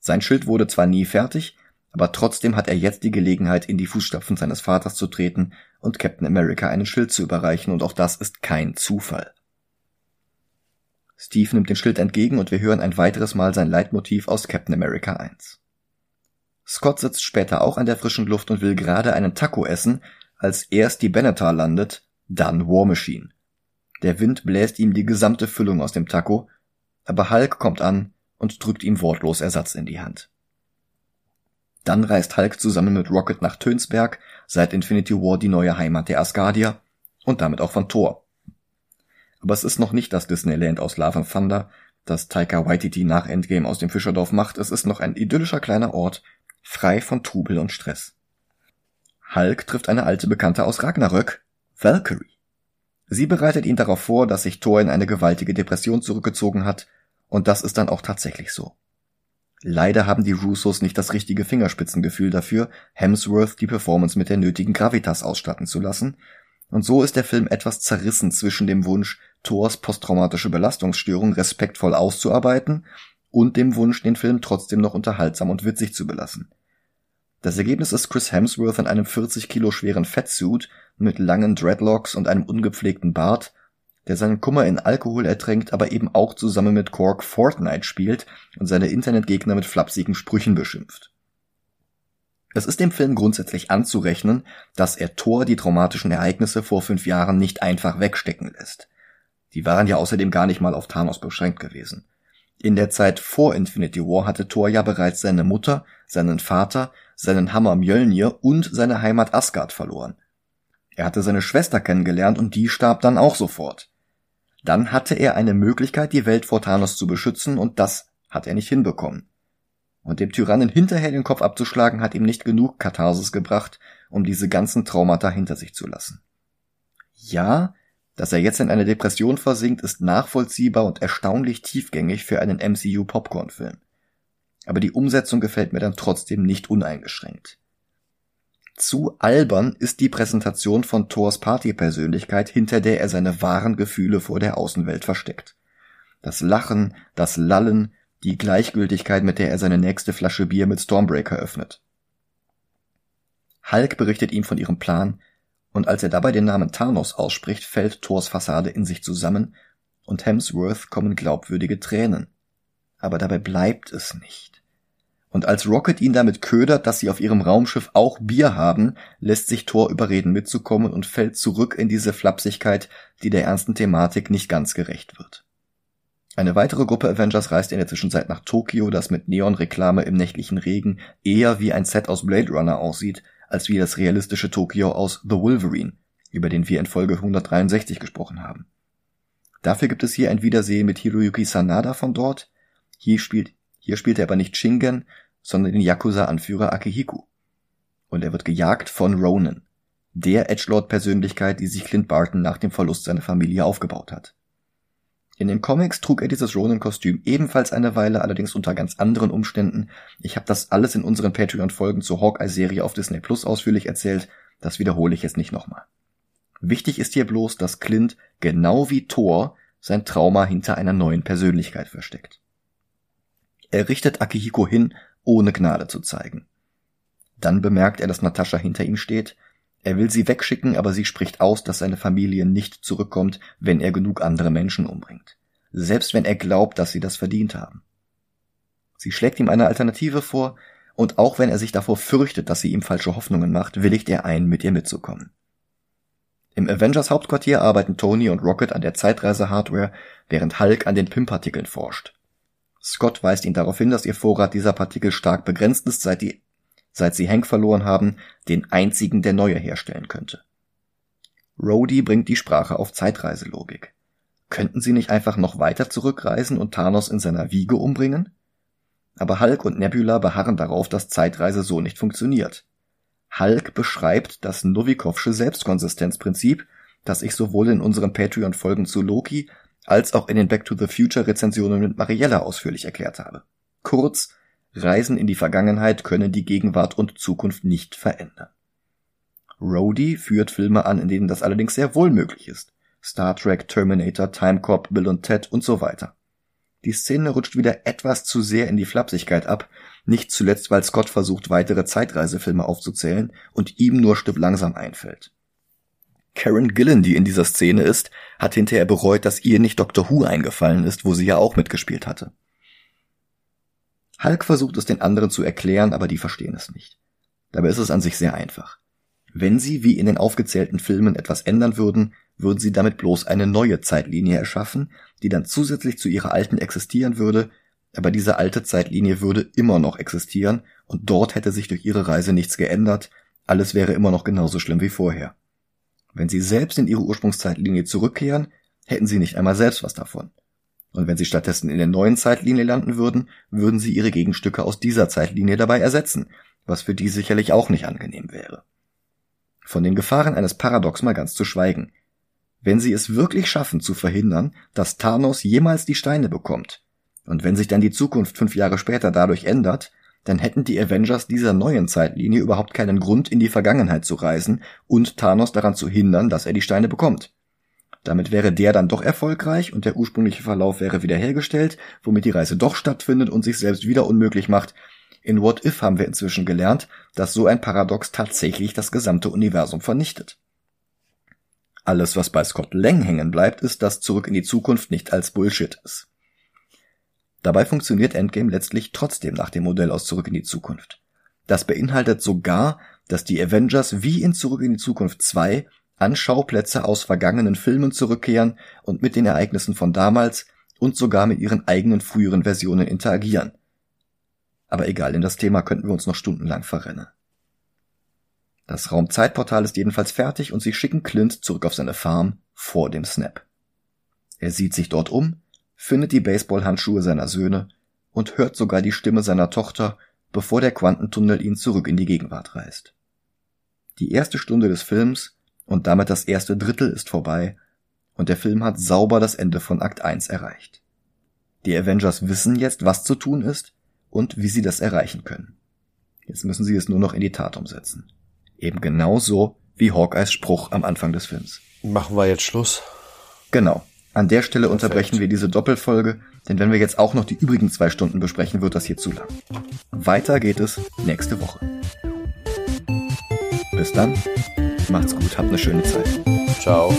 Speaker 1: Sein Schild wurde zwar nie fertig, aber trotzdem hat er jetzt die Gelegenheit, in die Fußstapfen seines Vaters zu treten und Captain America einen Schild zu überreichen, und auch das ist kein Zufall. Steve nimmt den Schild entgegen und wir hören ein weiteres Mal sein Leitmotiv aus Captain America 1. Scott sitzt später auch an der frischen Luft und will gerade einen Taco essen, als erst die Benatar landet, dann War Machine. Der Wind bläst ihm die gesamte Füllung aus dem Taco, aber Hulk kommt an und drückt ihm wortlos Ersatz in die Hand. Dann reist Hulk zusammen mit Rocket nach Tönsberg, seit Infinity War die neue Heimat der Asgardier und damit auch von Thor. Aber es ist noch nicht das Disneyland aus Love and Thunder, das Taika Waititi nach Endgame aus dem Fischerdorf macht. Es ist noch ein idyllischer kleiner Ort, frei von Trubel und Stress. Hulk trifft eine alte Bekannte aus Ragnarök, Valkyrie. Sie bereitet ihn darauf vor, dass sich Thor in eine gewaltige Depression zurückgezogen hat, und das ist dann auch tatsächlich so. Leider haben die Russos nicht das richtige Fingerspitzengefühl dafür, Hemsworth die Performance mit der nötigen Gravitas ausstatten zu lassen, und so ist der Film etwas zerrissen zwischen dem Wunsch, Thors posttraumatische Belastungsstörung respektvoll auszuarbeiten und dem Wunsch, den Film trotzdem noch unterhaltsam und witzig zu belassen. Das Ergebnis ist Chris Hemsworth in einem 40 Kilo schweren Fettsuit mit langen Dreadlocks und einem ungepflegten Bart, der seinen Kummer in Alkohol ertränkt, aber eben auch zusammen mit Cork Fortnite spielt und seine Internetgegner mit flapsigen Sprüchen beschimpft. Es ist dem Film grundsätzlich anzurechnen, dass er Thor die traumatischen Ereignisse vor fünf Jahren nicht einfach wegstecken lässt. Die waren ja außerdem gar nicht mal auf Thanos beschränkt gewesen. In der Zeit vor Infinity War hatte Thor ja bereits seine Mutter, seinen Vater, seinen Hammer Mjölnir und seine Heimat Asgard verloren. Er hatte seine Schwester kennengelernt und die starb dann auch sofort. Dann hatte er eine Möglichkeit, die Welt vor Thanos zu beschützen, und das hat er nicht hinbekommen. Und dem Tyrannen hinterher den Kopf abzuschlagen, hat ihm nicht genug Katharsis gebracht, um diese ganzen Traumata hinter sich zu lassen. Ja, dass er jetzt in eine Depression versinkt, ist nachvollziehbar und erstaunlich tiefgängig für einen MCU-Popcorn-Film. Aber die Umsetzung gefällt mir dann trotzdem nicht uneingeschränkt. Zu albern ist die Präsentation von Thors Partypersönlichkeit, hinter der er seine wahren Gefühle vor der Außenwelt versteckt. Das Lachen, das Lallen, die Gleichgültigkeit, mit der er seine nächste Flasche Bier mit Stormbreaker öffnet. Hulk berichtet ihm von ihrem Plan, und als er dabei den Namen Thanos ausspricht, fällt Thors Fassade in sich zusammen, und Hemsworth kommen glaubwürdige Tränen. Aber dabei bleibt es nicht. Und als Rocket ihn damit ködert, dass sie auf ihrem Raumschiff auch Bier haben, lässt sich Thor überreden mitzukommen und fällt zurück in diese Flapsigkeit, die der ernsten Thematik nicht ganz gerecht wird. Eine weitere Gruppe Avengers reist in der Zwischenzeit nach Tokio, das mit Neonreklame im nächtlichen Regen eher wie ein Set aus Blade Runner aussieht, als wie das realistische Tokio aus The Wolverine, über den wir in Folge 163 gesprochen haben. Dafür gibt es hier ein Wiedersehen mit Hiroyuki Sanada von dort. Hier spielt hier spielt er aber nicht Shingen, sondern den Yakuza-Anführer Akihiko. Und er wird gejagt von Ronan, der Edgelord-Persönlichkeit, die sich Clint Barton nach dem Verlust seiner Familie aufgebaut hat. In den Comics trug er dieses Ronin-Kostüm ebenfalls eine Weile, allerdings unter ganz anderen Umständen. Ich habe das alles in unseren Patreon-Folgen zur Hawkeye-Serie auf Disney Plus ausführlich erzählt, das wiederhole ich jetzt nicht nochmal. Wichtig ist hier bloß, dass Clint, genau wie Thor, sein Trauma hinter einer neuen Persönlichkeit versteckt. Er richtet Akihiko hin, ohne Gnade zu zeigen. Dann bemerkt er, dass Natascha hinter ihm steht. Er will sie wegschicken, aber sie spricht aus, dass seine Familie nicht zurückkommt, wenn er genug andere Menschen umbringt. Selbst wenn er glaubt, dass sie das verdient haben. Sie schlägt ihm eine Alternative vor, und auch wenn er sich davor fürchtet, dass sie ihm falsche Hoffnungen macht, willigt er ein, mit ihr mitzukommen. Im Avengers Hauptquartier arbeiten Tony und Rocket an der Zeitreise-Hardware, während Hulk an den PIM-Partikeln forscht. Scott weist ihn darauf hin, dass ihr Vorrat dieser Partikel stark begrenzt ist, seit, die, seit sie Hank verloren haben, den einzigen, der neue herstellen könnte. Rhodey bringt die Sprache auf Zeitreiselogik. Könnten sie nicht einfach noch weiter zurückreisen und Thanos in seiner Wiege umbringen? Aber Hulk und Nebula beharren darauf, dass Zeitreise so nicht funktioniert. Hulk beschreibt das Novikovsche Selbstkonsistenzprinzip, das ich sowohl in unseren Patreon-Folgen zu Loki als auch in den Back to the Future Rezensionen mit Mariella ausführlich erklärt habe. Kurz, Reisen in die Vergangenheit können die Gegenwart und Zukunft nicht verändern. Rhodey führt Filme an, in denen das allerdings sehr wohl möglich ist. Star Trek, Terminator, Time Cop, Bill und Ted und so weiter. Die Szene rutscht wieder etwas zu sehr in die Flapsigkeit ab, Nicht zuletzt, weil Scott versucht, weitere Zeitreisefilme aufzuzählen und ihm nur Stück langsam einfällt. Karen Gillen, die in dieser Szene ist, hat hinterher bereut, dass ihr nicht Doctor Who eingefallen ist, wo sie ja auch mitgespielt hatte. Hulk versucht es den anderen zu erklären, aber die verstehen es nicht. Dabei ist es an sich sehr einfach. Wenn sie wie in den aufgezählten Filmen etwas ändern würden, würden sie damit bloß eine neue Zeitlinie erschaffen, die dann zusätzlich zu ihrer alten existieren würde, aber diese alte Zeitlinie würde immer noch existieren und dort hätte sich durch ihre Reise nichts geändert, alles wäre immer noch genauso schlimm wie vorher. Wenn sie selbst in ihre Ursprungszeitlinie zurückkehren, hätten sie nicht einmal selbst was davon. Und wenn sie stattdessen in der neuen Zeitlinie landen würden, würden sie ihre Gegenstücke aus dieser Zeitlinie dabei ersetzen, was für die sicherlich auch nicht angenehm wäre. Von den Gefahren eines Paradox mal ganz zu schweigen. Wenn sie es wirklich schaffen zu verhindern, dass Thanos jemals die Steine bekommt, und wenn sich dann die Zukunft fünf Jahre später dadurch ändert, dann hätten die Avengers dieser neuen Zeitlinie überhaupt keinen Grund, in die Vergangenheit zu reisen und Thanos daran zu hindern, dass er die Steine bekommt. Damit wäre der dann doch erfolgreich und der ursprüngliche Verlauf wäre wiederhergestellt, womit die Reise doch stattfindet und sich selbst wieder unmöglich macht. In What If haben wir inzwischen gelernt, dass so ein Paradox tatsächlich das gesamte Universum vernichtet. Alles, was bei Scott Lang hängen bleibt, ist, dass Zurück in die Zukunft nicht als Bullshit ist. Dabei funktioniert Endgame letztlich trotzdem nach dem Modell aus Zurück in die Zukunft. Das beinhaltet sogar, dass die Avengers wie in Zurück in die Zukunft 2 an Schauplätze aus vergangenen Filmen zurückkehren und mit den Ereignissen von damals und sogar mit ihren eigenen früheren Versionen interagieren. Aber egal, in das Thema könnten wir uns noch stundenlang verrennen. Das Raumzeitportal ist jedenfalls fertig und sie schicken Clint zurück auf seine Farm vor dem Snap. Er sieht sich dort um, findet die Baseballhandschuhe seiner Söhne und hört sogar die Stimme seiner Tochter, bevor der Quantentunnel ihn zurück in die Gegenwart reißt. Die erste Stunde des Films und damit das erste Drittel ist vorbei und der Film hat sauber das Ende von Akt 1 erreicht. Die Avengers wissen jetzt, was zu tun ist und wie sie das erreichen können. Jetzt müssen sie es nur noch in die Tat umsetzen. Eben genauso wie Hawkeyes Spruch am Anfang des Films.
Speaker 2: Machen wir jetzt Schluss?
Speaker 1: Genau. An der Stelle unterbrechen wir diese Doppelfolge, denn wenn wir jetzt auch noch die übrigen zwei Stunden besprechen, wird das hier zu lang. Weiter geht es nächste Woche. Bis dann. Macht's gut, habt eine schöne Zeit.
Speaker 2: Ciao.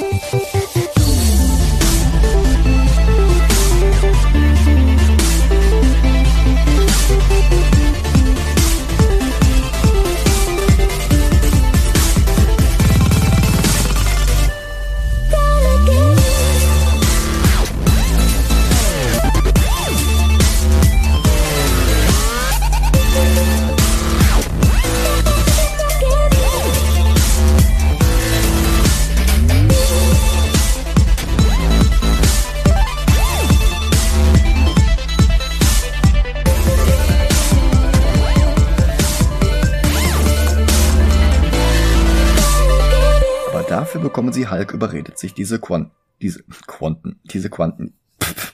Speaker 1: bekommen sie Hulk überredet, sich diese Quanten, diese Quanten, diese Quanten, <laughs> pff,